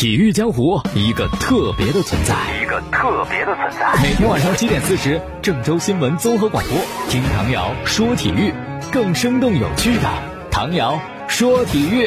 体育江湖一个特别的存在，一个特别的存在。每天晚上七点四十，郑州新闻综合广播，听唐瑶说体育，更生动有趣的唐瑶说体育。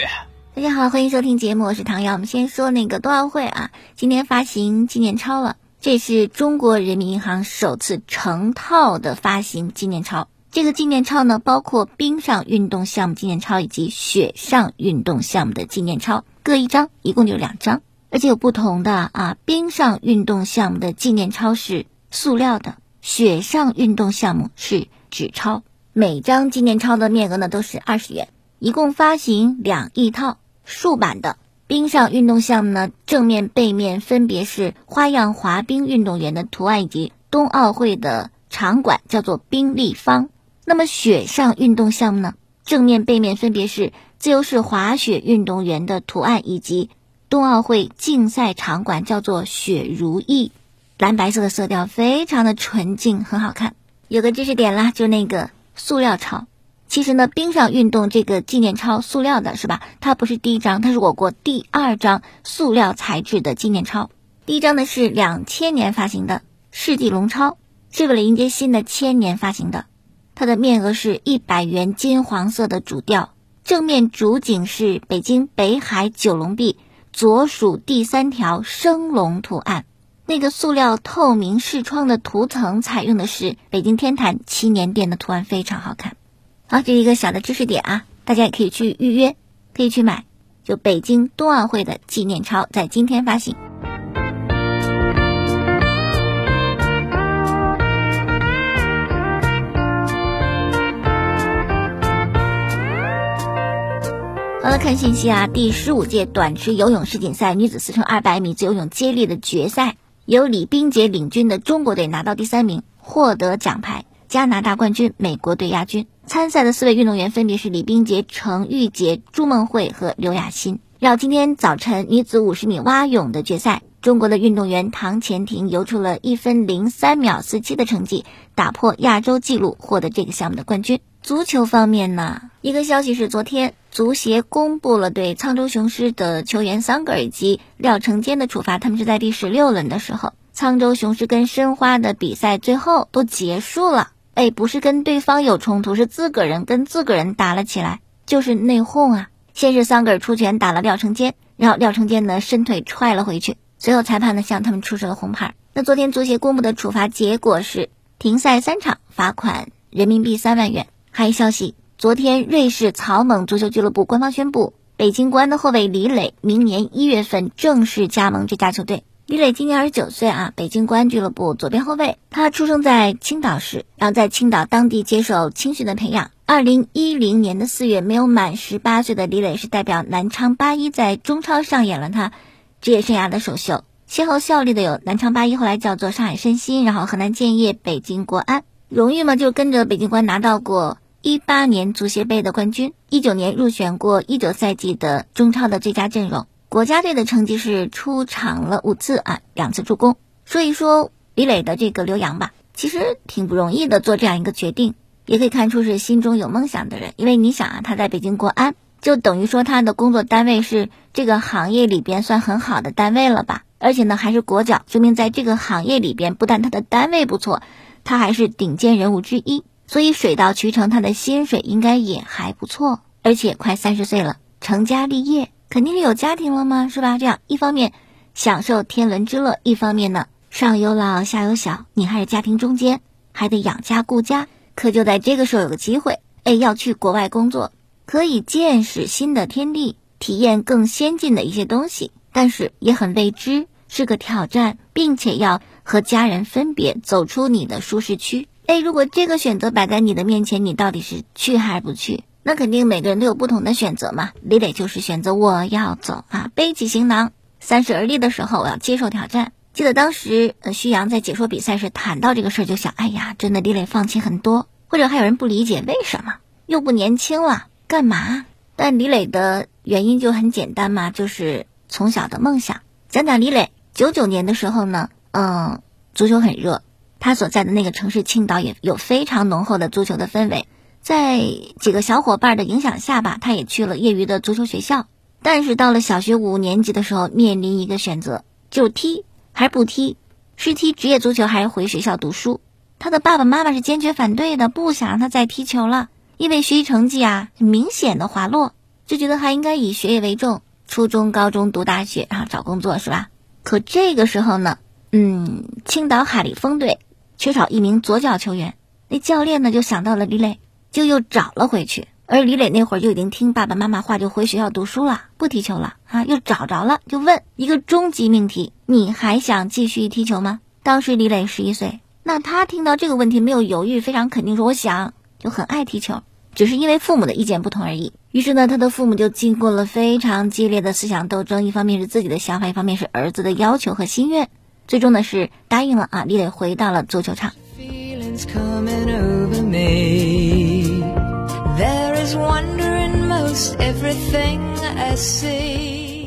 大家好，欢迎收听节目，我是唐瑶。我们先说那个冬奥会啊，今天发行纪念钞了，这是中国人民银行首次成套的发行纪念钞。这个纪念钞呢，包括冰上运动项目纪念钞以及雪上运动项目的纪念钞，各一张，一共就两张，而且有不同的啊。冰上运动项目的纪念钞是塑料的，雪上运动项目是纸钞。每张纪念钞的面额呢都是二十元，一共发行两亿套，竖版的。冰上运动项目呢，正面、背面分别是花样滑冰运动员的图案以及冬奥会的场馆，叫做冰立方。那么雪上运动项目呢？正面、背面分别是自由式滑雪运动员的图案，以及冬奥会竞赛场馆叫做雪如意，蓝白色的色调非常的纯净，很好看。有个知识点啦，就那个塑料钞。其实呢，冰上运动这个纪念钞塑料的是吧？它不是第一张，它是我国第二张塑料材质的纪念钞。第一张呢是两千年发行的世纪龙钞，是为了迎接新的千年发行的。它的面额是一百元，金黄色的主调，正面主景是北京北海九龙壁左数第三条升龙图案。那个塑料透明视窗的涂层采用的是北京天坛祈年殿的图案，非常好看。好，这一个小的知识点啊，大家也可以去预约，可以去买。就北京冬奥会的纪念钞，在今天发行。好了，看信息啊！第十五届短池游泳世锦赛女子四乘二百米自由泳接力的决赛，由李冰洁领军的中国队拿到第三名，获得奖牌。加拿大冠军，美国队亚军。参赛的四位运动员分别是李冰洁、程玉洁、朱梦慧和刘雅欣。然后今天早晨女子五十米蛙泳的决赛，中国的运动员唐钱婷游出了一分零三秒四七的成绩，打破亚洲纪录，获得这个项目的冠军。足球方面呢，一个消息是，昨天足协公布了对沧州雄狮的球员桑格尔及廖成坚的处罚。他们是在第十六轮的时候，沧州雄狮跟申花的比赛最后都结束了。哎，不是跟对方有冲突，是自个人跟自个人打了起来，就是内讧啊。先是桑格尔出拳打了廖成坚，然后廖成坚呢伸腿踹了回去，随后裁判呢向他们出示了红牌。那昨天足协公布的处罚结果是停赛三场，罚款人民币三万元。还消息，昨天瑞士草蜢足球俱乐部官方宣布，北京国安的后卫李磊明年一月份正式加盟这家球队。李磊今年二十九岁啊，北京国安俱乐部左边后卫。他出生在青岛市，然后在青岛当地接受青训的培养。二零一零年的四月，没有满十八岁的李磊是代表南昌八一在中超上演了他职业生涯的首秀，先后效力的有南昌八一，后来叫做上海申鑫，然后河南建业、北京国安。荣誉嘛，就跟着北京国安拿到过。一八年足协杯的冠军，一九年入选过一九赛季的中超的最佳阵容。国家队的成绩是出场了五次啊，两次助攻。说一说李磊的这个留洋吧，其实挺不容易的，做这样一个决定，也可以看出是心中有梦想的人。因为你想啊，他在北京国安，就等于说他的工作单位是这个行业里边算很好的单位了吧？而且呢，还是国脚，说明在这个行业里边，不但他的单位不错，他还是顶尖人物之一。所以水到渠成，他的薪水应该也还不错，而且快三十岁了，成家立业，肯定是有家庭了嘛？是吧？这样一方面享受天伦之乐，一方面呢上有老下有小，你还是家庭中间，还得养家顾家。可就在这个时候有个机会，哎，要去国外工作，可以见识新的天地，体验更先进的一些东西，但是也很未知，是个挑战，并且要和家人分别，走出你的舒适区。哎，如果这个选择摆在你的面前，你到底是去还是不去？那肯定每个人都有不同的选择嘛。李磊就是选择我要走啊，背起行囊，三十而立的时候，我要接受挑战。记得当时呃，徐阳在解说比赛时谈到这个事儿，就想，哎呀，真的李磊放弃很多，或者还有人不理解为什么又不年轻了，干嘛？但李磊的原因就很简单嘛，就是从小的梦想。讲讲李磊，九九年的时候呢，嗯，足球很热。他所在的那个城市青岛也有非常浓厚的足球的氛围，在几个小伙伴的影响下吧，他也去了业余的足球学校。但是到了小学五年级的时候，面临一个选择，就踢还是不踢，是踢职业足球还是回学校读书。他的爸爸妈妈是坚决反对的，不想让他再踢球了，因为学习成绩啊明显的滑落，就觉得还应该以学业为重，初中、高中读大学，然后找工作，是吧？可这个时候呢，嗯，青岛海力丰队缺少一名左脚球员，那教练呢就想到了李磊，就又找了回去。而李磊那会儿就已经听爸爸妈妈话，就回学校读书了，不踢球了啊，又找着了，就问一个终极命题：你还想继续踢球吗？当时李磊十一岁。那他听到这个问题没有犹豫，非常肯定说：“我想，就很爱踢球，只是因为父母的意见不同而已。”于是呢，他的父母就经过了非常激烈的思想斗争，一方面是自己的想法，一方面是儿子的要求和心愿，最终呢是答应了啊，李磊回到了足球场。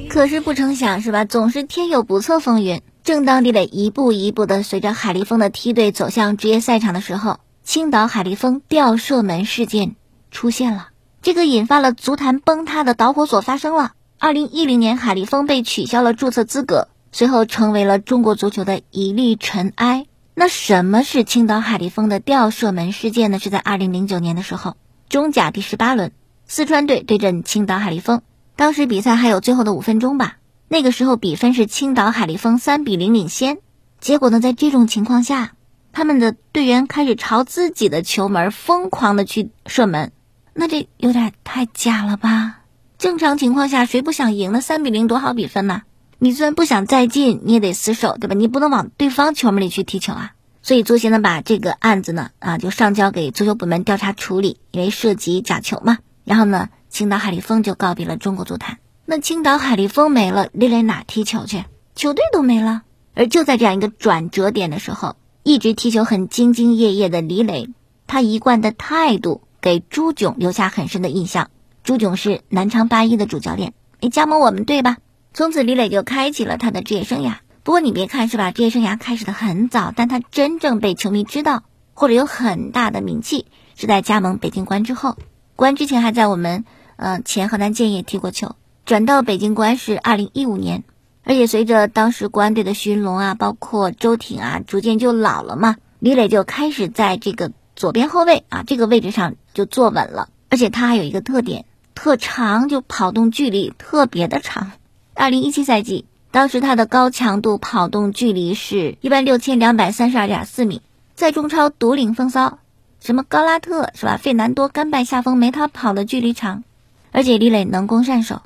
可是不成想是吧，总是天有不测风云。正当李磊一步一步的随着海力丰的梯队走向职业赛场的时候，青岛海力丰吊射门事件出现了。这个引发了足坛崩塌的导火索发生了。二零一零年，海力丰被取消了注册资格，随后成为了中国足球的一粒尘埃。那什么是青岛海力丰的吊射门事件呢？是在二零零九年的时候，中甲第十八轮，四川队对阵青岛海力丰，当时比赛还有最后的五分钟吧。那个时候比分是青岛海力丰三比零领先，结果呢，在这种情况下，他们的队员开始朝自己的球门疯狂的去射门，那这有点太假了吧？正常情况下，谁不想赢呢？三比零多好比分呐！你虽然不想再进，你也得死守，对吧？你不能往对方球门里去踢球啊！所以足协呢，把这个案子呢，啊，就上交给足球部门调查处理，因为涉及假球嘛。然后呢，青岛海力丰就告别了中国足坛。那青岛海力丰没了，李磊哪踢球去？球队都没了。而就在这样一个转折点的时候，一直踢球很兢兢业业的李磊，他一贯的态度给朱炯留下很深的印象。朱炯是南昌八一的主教练，你加盟我们队吧。从此，李磊就开启了他的职业生涯。不过你别看是吧，职业生涯开始的很早，但他真正被球迷知道或者有很大的名气，是在加盟北京国安之后。国安之前还在我们呃前河南建业踢过球。转到北京国安是二零一五年，而且随着当时国安队的徐云龙啊，包括周挺啊，逐渐就老了嘛，李磊就开始在这个左边后卫啊这个位置上就坐稳了。而且他还有一个特点，特长，就跑动距离特别的长。二零一七赛季，当时他的高强度跑动距离是一万六千两百三十二点四米，在中超独领风骚，什么高拉特是吧？费南多甘拜下风，没他跑的距离长。而且李磊能攻善守。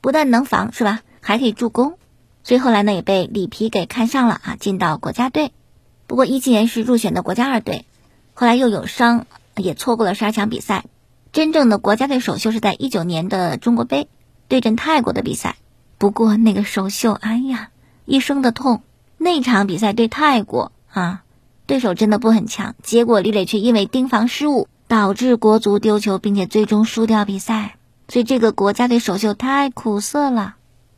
不但能防是吧，还可以助攻，所以后来呢也被里皮给看上了啊，进到国家队。不过一七年是入选的国家二队，后来又有伤，也错过了十二强比赛。真正的国家队首秀是在一九年的中国杯对阵泰国的比赛。不过那个首秀，哎呀，一生的痛。那场比赛对泰国啊，对手真的不很强，结果李磊却因为盯防失误导致国足丢球，并且最终输掉比赛。所以这个国家队首秀太苦涩了，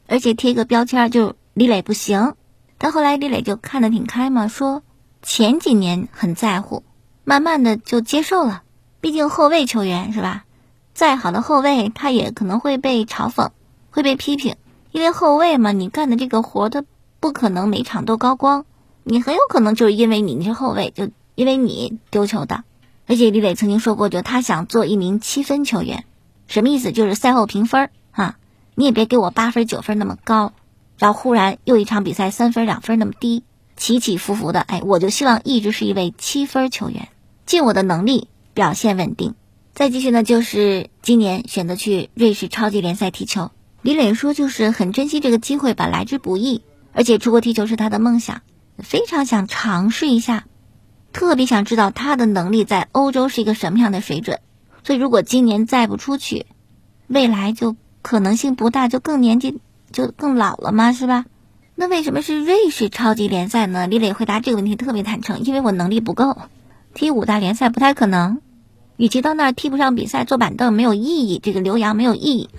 而且贴个标签就李磊不行。但后来李磊就看得挺开嘛，说前几年很在乎，慢慢的就接受了。毕竟后卫球员是吧？再好的后卫他也可能会被嘲讽，会被批评，因为后卫嘛，你干的这个活他不可能每场都高光，你很有可能就是因为你是后卫，就因为你丢球的。而且李磊曾经说过，就他想做一名七分球员。什么意思？就是赛后评分啊，你也别给我八分九分那么高，然后忽然又一场比赛三分两分那么低，起起伏伏的。哎，我就希望一直是一位七分球员，尽我的能力表现稳定。再继续呢，就是今年选择去瑞士超级联赛踢球。李磊说，就是很珍惜这个机会吧，来之不易，而且出国踢球是他的梦想，非常想尝试一下，特别想知道他的能力在欧洲是一个什么样的水准。所以，如果今年再不出去，未来就可能性不大，就更年纪就更老了嘛，是吧？那为什么是瑞士超级联赛呢？李磊回答这个问题特别坦诚，因为我能力不够，踢五大联赛不太可能。与其到那儿踢不上比赛，坐板凳没有意义，这个留洋没有意义。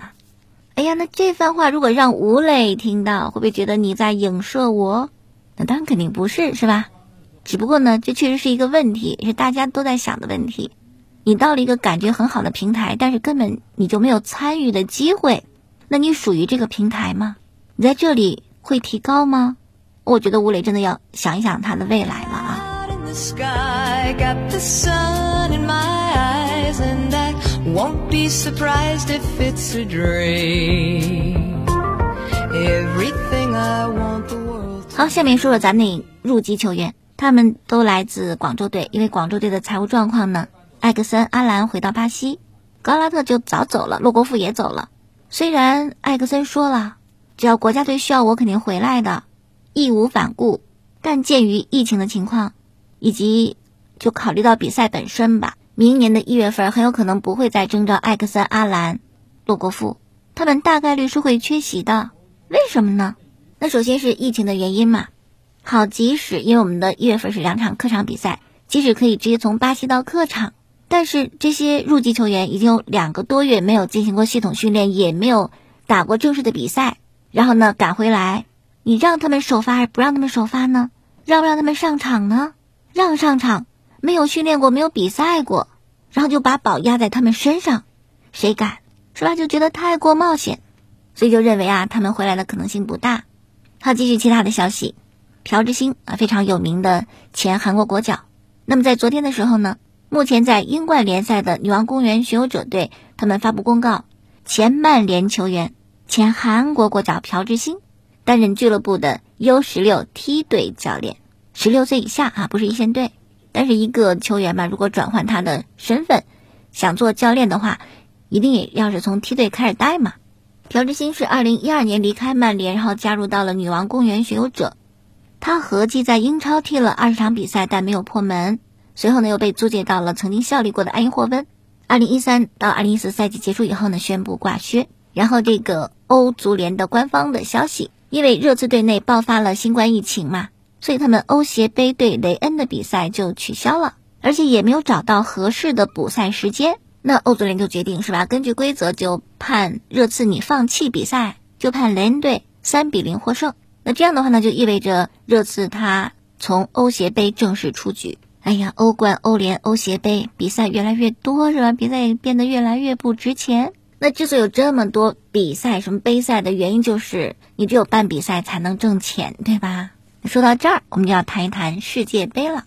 哎呀，那这番话如果让吴磊听到，会不会觉得你在影射我？那当然肯定不是，是吧？只不过呢，这确实是一个问题，是大家都在想的问题。你到了一个感觉很好的平台，但是根本你就没有参与的机会，那你属于这个平台吗？你在这里会提高吗？我觉得吴磊真的要想一想他的未来了啊。Won't be surprised if it's a dream 好，下面说说咱那入籍球员，他们都来自广州队，因为广州队的财务状况呢，艾克森、阿兰回到巴西，高拉特就早走了，洛国富也走了。虽然艾克森说了，只要国家队需要我，肯定回来的，义无反顾。但鉴于疫情的情况，以及就考虑到比赛本身吧，明年的一月份很有可能不会再征召艾克森、阿兰、洛国富，他们大概率是会缺席的。为什么呢？那首先是疫情的原因嘛。好，即使因为我们的一月份是两场客场比赛，即使可以直接从巴西到客场，但是这些入籍球员已经有两个多月没有进行过系统训练，也没有打过正式的比赛，然后呢赶回来，你让他们首发还是不让他们首发呢？让不让他们上场呢？让上场，没有训练过，没有比赛过，然后就把宝压在他们身上，谁敢？是吧？就觉得太过冒险，所以就认为啊，他们回来的可能性不大。好，继续其他的消息。朴智星啊，非常有名的前韩国国脚。那么在昨天的时候呢，目前在英冠联赛的女王公园巡游者队，他们发布公告，前曼联球员、前韩国国脚朴智星担任俱乐部的 U 十六梯队教练。十六岁以下啊，不是一线队。但是一个球员吧，如果转换他的身份，想做教练的话，一定也要是从梯队开始带嘛。朴智星是二零一二年离开曼联，然后加入到了女王公园巡游者。他合计在英超踢了二十场比赛，但没有破门。随后呢，又被租借到了曾经效力过的埃因霍温。二零一三到二零一四赛季结束以后呢，宣布挂靴。然后这个欧足联的官方的消息，因为热刺队内爆发了新冠疫情嘛，所以他们欧协杯对雷恩的比赛就取消了，而且也没有找到合适的补赛时间。那欧足联就决定是吧？根据规则就判热刺你放弃比赛，就判雷恩队三比零获胜。那这样的话呢，就意味着热刺他从欧协杯正式出局。哎呀，欧冠、欧联、欧协杯比赛越来越多是吧？比赛也变得越来越不值钱。那之所以有这么多比赛，什么杯赛的原因，就是你只有办比赛才能挣钱，对吧？说到这儿，我们就要谈一谈世界杯了。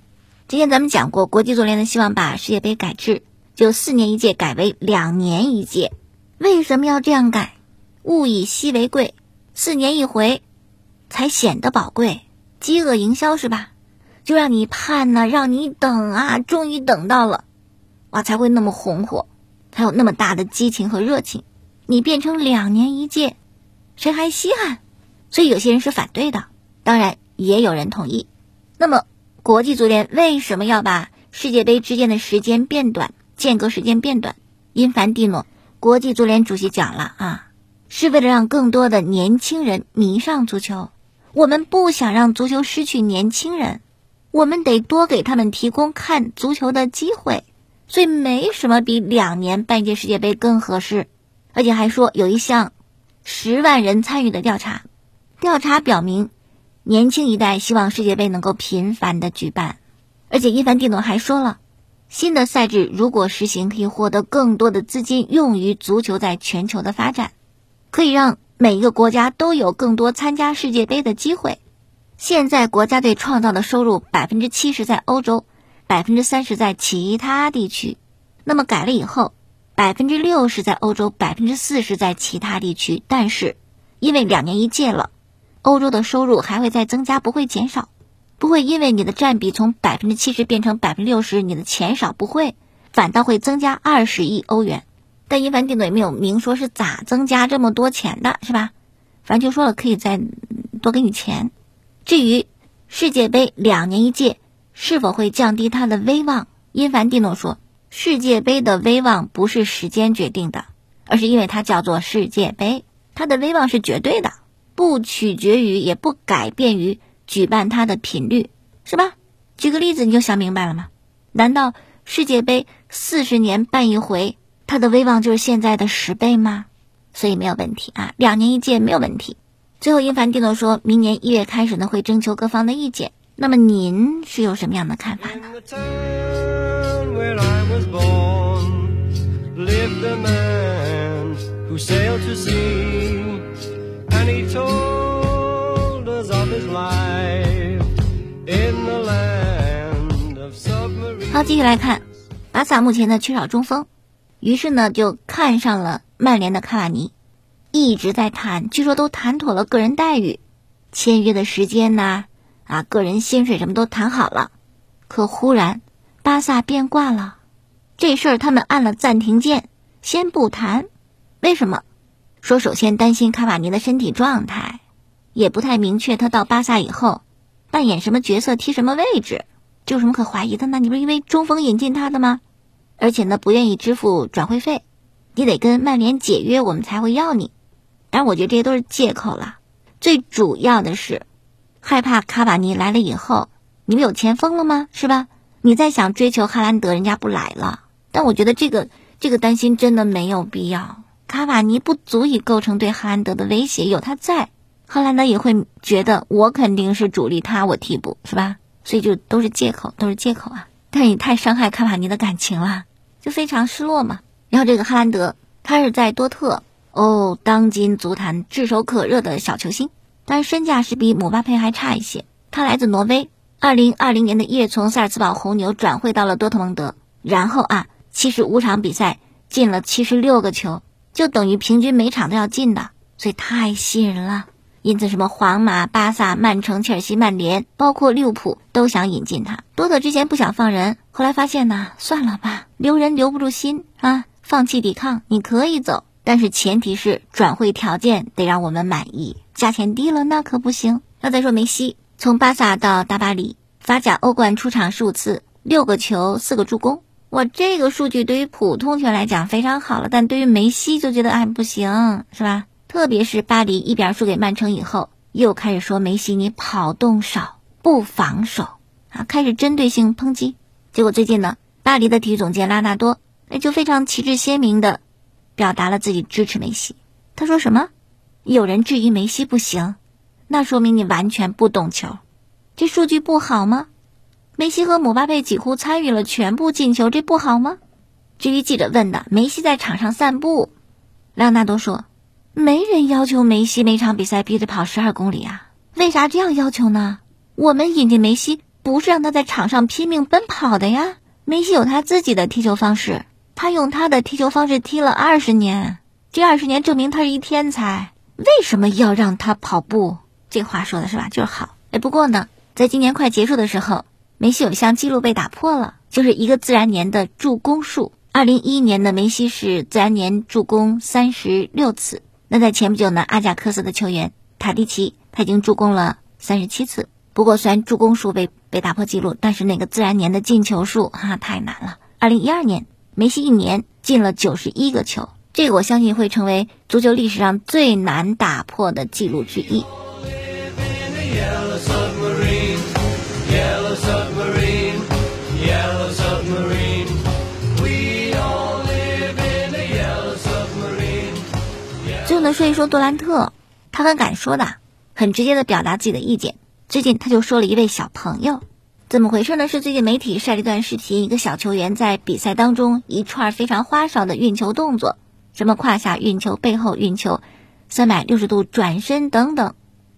之前咱们讲过，国际足联呢希望把世界杯改制，就四年一届改为两年一届。为什么要这样改？物以稀为贵，四年一回。才显得宝贵，饥饿营销是吧？就让你盼呢，让你等啊，终于等到了，哇，才会那么红火，才有那么大的激情和热情。你变成两年一届，谁还稀罕？所以有些人是反对的，当然也有人同意。那么国际足联为什么要把世界杯之间的时间变短，间隔时间变短？因凡蒂诺国际足联主席讲了啊，是为了让更多的年轻人迷上足球。我们不想让足球失去年轻人，我们得多给他们提供看足球的机会，所以没什么比两年办一届世界杯更合适。而且还说有一项十万人参与的调查，调查表明，年轻一代希望世界杯能够频繁的举办。而且伊凡蒂诺还说了，新的赛制如果实行，可以获得更多的资金用于足球在全球的发展，可以让。每一个国家都有更多参加世界杯的机会。现在国家队创造的收入百分之七十在欧洲，百分之三十在其他地区。那么改了以后，百分之六十在欧洲，百分之四十在其他地区。但是因为两年一届了，欧洲的收入还会再增加，不会减少。不会因为你的占比从百分之七十变成百分之六十，你的钱少不会，反倒会增加二十亿欧元。但伊凡蒂诺也没有明说是咋增加这么多钱的，是吧？反正就说了可以再多给你钱。至于世界杯两年一届是否会降低它的威望，伊凡蒂诺说，世界杯的威望不是时间决定的，而是因为它叫做世界杯，它的威望是绝对的，不取决于也不改变于举办它的频率，是吧？举个例子你就想明白了吗？难道世界杯四十年办一回？他的威望就是现在的十倍吗？所以没有问题啊，两年一届没有问题。最后，英凡蒂诺说明年一月开始呢，会征求各方的意见。那么您是有什么样的看法呢？好，继续来看，巴萨目前呢缺少中锋，于是呢就看上了曼联的卡瓦尼，一直在谈，据说都谈妥了个人待遇、签约的时间呐，啊，个人薪水什么都谈好了，可忽然巴萨变卦了，这事儿他们按了暂停键，先不谈，为什么？说首先担心卡瓦尼的身体状态，也不太明确他到巴萨以后扮演什么角色、踢什么位置。有什么可怀疑的呢？你不是因为中锋引进他的吗？而且呢，不愿意支付转会费，你得跟曼联解约，我们才会要你。但我觉得这些都是借口了。最主要的是，害怕卡瓦尼来了以后，你们有前锋了吗？是吧？你再想追求哈兰德，人家不来了。但我觉得这个这个担心真的没有必要。卡瓦尼不足以构成对哈兰德的威胁，有他在，哈兰德也会觉得我肯定是主力，他我替补，是吧？所以就都是借口，都是借口啊！但你太伤害卡瓦尼的感情了，就非常失落嘛。然后这个哈兰德，他是在多特哦，当今足坛炙手可热的小球星，但身价是比姆巴佩还差一些。他来自挪威，二零二零年的一月从萨尔茨堡红牛转会到了多特蒙德，然后啊，七十五场比赛进了七十六个球，就等于平均每场都要进的，所以太吸引人了。因此，什么皇马、巴萨、曼城、切尔西、曼联，包括利物浦都想引进他。多特之前不想放人，后来发现呢，算了吧，留人留不住心啊，放弃抵抗，你可以走，但是前提是转会条件得让我们满意，价钱低了那可不行。那再说梅西，从巴萨到大巴黎，法甲、欧冠出场十五次，六个球，四个助攻，哇，这个数据对于普通球员来讲非常好了，但对于梅西就觉得哎不行，是吧？特别是巴黎一比二输给曼城以后，又开始说梅西你跑动少不防守啊，开始针对性抨击。结果最近呢，巴黎的体育总监拉纳多那就非常旗帜鲜明的表达了自己支持梅西。他说什么？有人质疑梅西不行，那说明你完全不懂球。这数据不好吗？梅西和姆巴佩几乎参与了全部进球，这不好吗？至于记者问的梅西在场上散步，拉纳多说。没人要求梅西每场比赛必须跑十二公里啊？为啥这样要求呢？我们引进梅西不是让他在场上拼命奔跑的呀。梅西有他自己的踢球方式，他用他的踢球方式踢了二十年，这二十年证明他是一天才。为什么要让他跑步？这话说的是吧？就是好。哎，不过呢，在今年快结束的时候，梅西有一项记录被打破了，就是一个自然年的助攻数。二零一一年的梅西是自然年助攻三十六次。那在前不久呢，阿贾克斯的球员塔迪奇他已经助攻了三十七次。不过虽然助攻数被被打破记录，但是那个自然年的进球数哈太难了。二零一二年，梅西一年进了九十一个球，这个我相信会成为足球历史上最难打破的记录之一。说一说杜兰特，他很敢说的，很直接的表达自己的意见。最近他就说了一位小朋友，怎么回事呢？是最近媒体晒了一段视频，一个小球员在比赛当中一串非常花哨的运球动作，什么胯下运球、背后运球、三百六十度转身等等，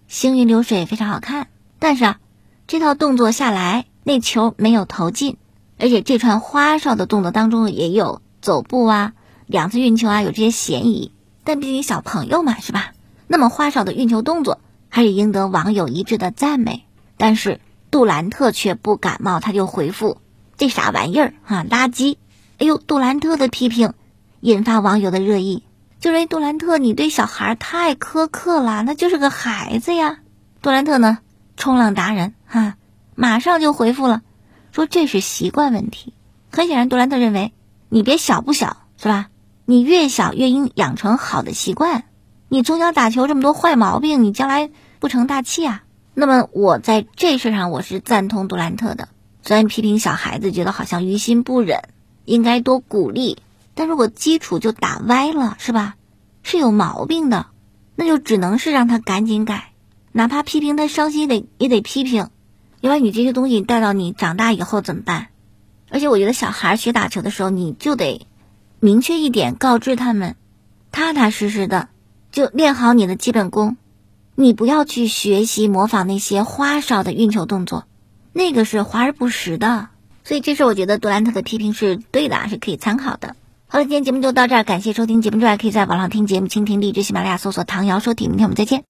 行云流水，非常好看。但是啊，这套动作下来，那球没有投进，而且这串花哨的动作当中也有走步啊、两次运球啊，有这些嫌疑。但毕竟小朋友嘛，是吧？那么花哨的运球动作还是赢得网友一致的赞美。但是杜兰特却不感冒，他就回复：“这啥玩意儿啊，垃圾！”哎呦，杜兰特的批评引发网友的热议，就认为杜兰特你对小孩太苛刻了，那就是个孩子呀。杜兰特呢，冲浪达人哈，马上就回复了，说这是习惯问题。很显然，杜兰特认为你别小不小，是吧？你越小越应养成好的习惯。你从小打球这么多坏毛病，你将来不成大器啊。那么我在这事上我是赞同杜兰特的。虽然批评小孩子觉得好像于心不忍，应该多鼓励。但如果基础就打歪了，是吧？是有毛病的，那就只能是让他赶紧改。哪怕批评他伤心得也得批评，要不然你这些东西带到你长大以后怎么办？而且我觉得小孩学打球的时候，你就得。明确一点，告知他们，踏踏实实的就练好你的基本功。你不要去学习模仿那些花哨的运球动作，那个是华而不实的。所以这事我觉得杜兰特的批评是对的，是可以参考的。好了，今天节目就到这儿，感谢收听节目之外，可以在网上听节目，蜻蜓荔枝、喜马拉雅搜索“唐瑶说体”，明天我们再见。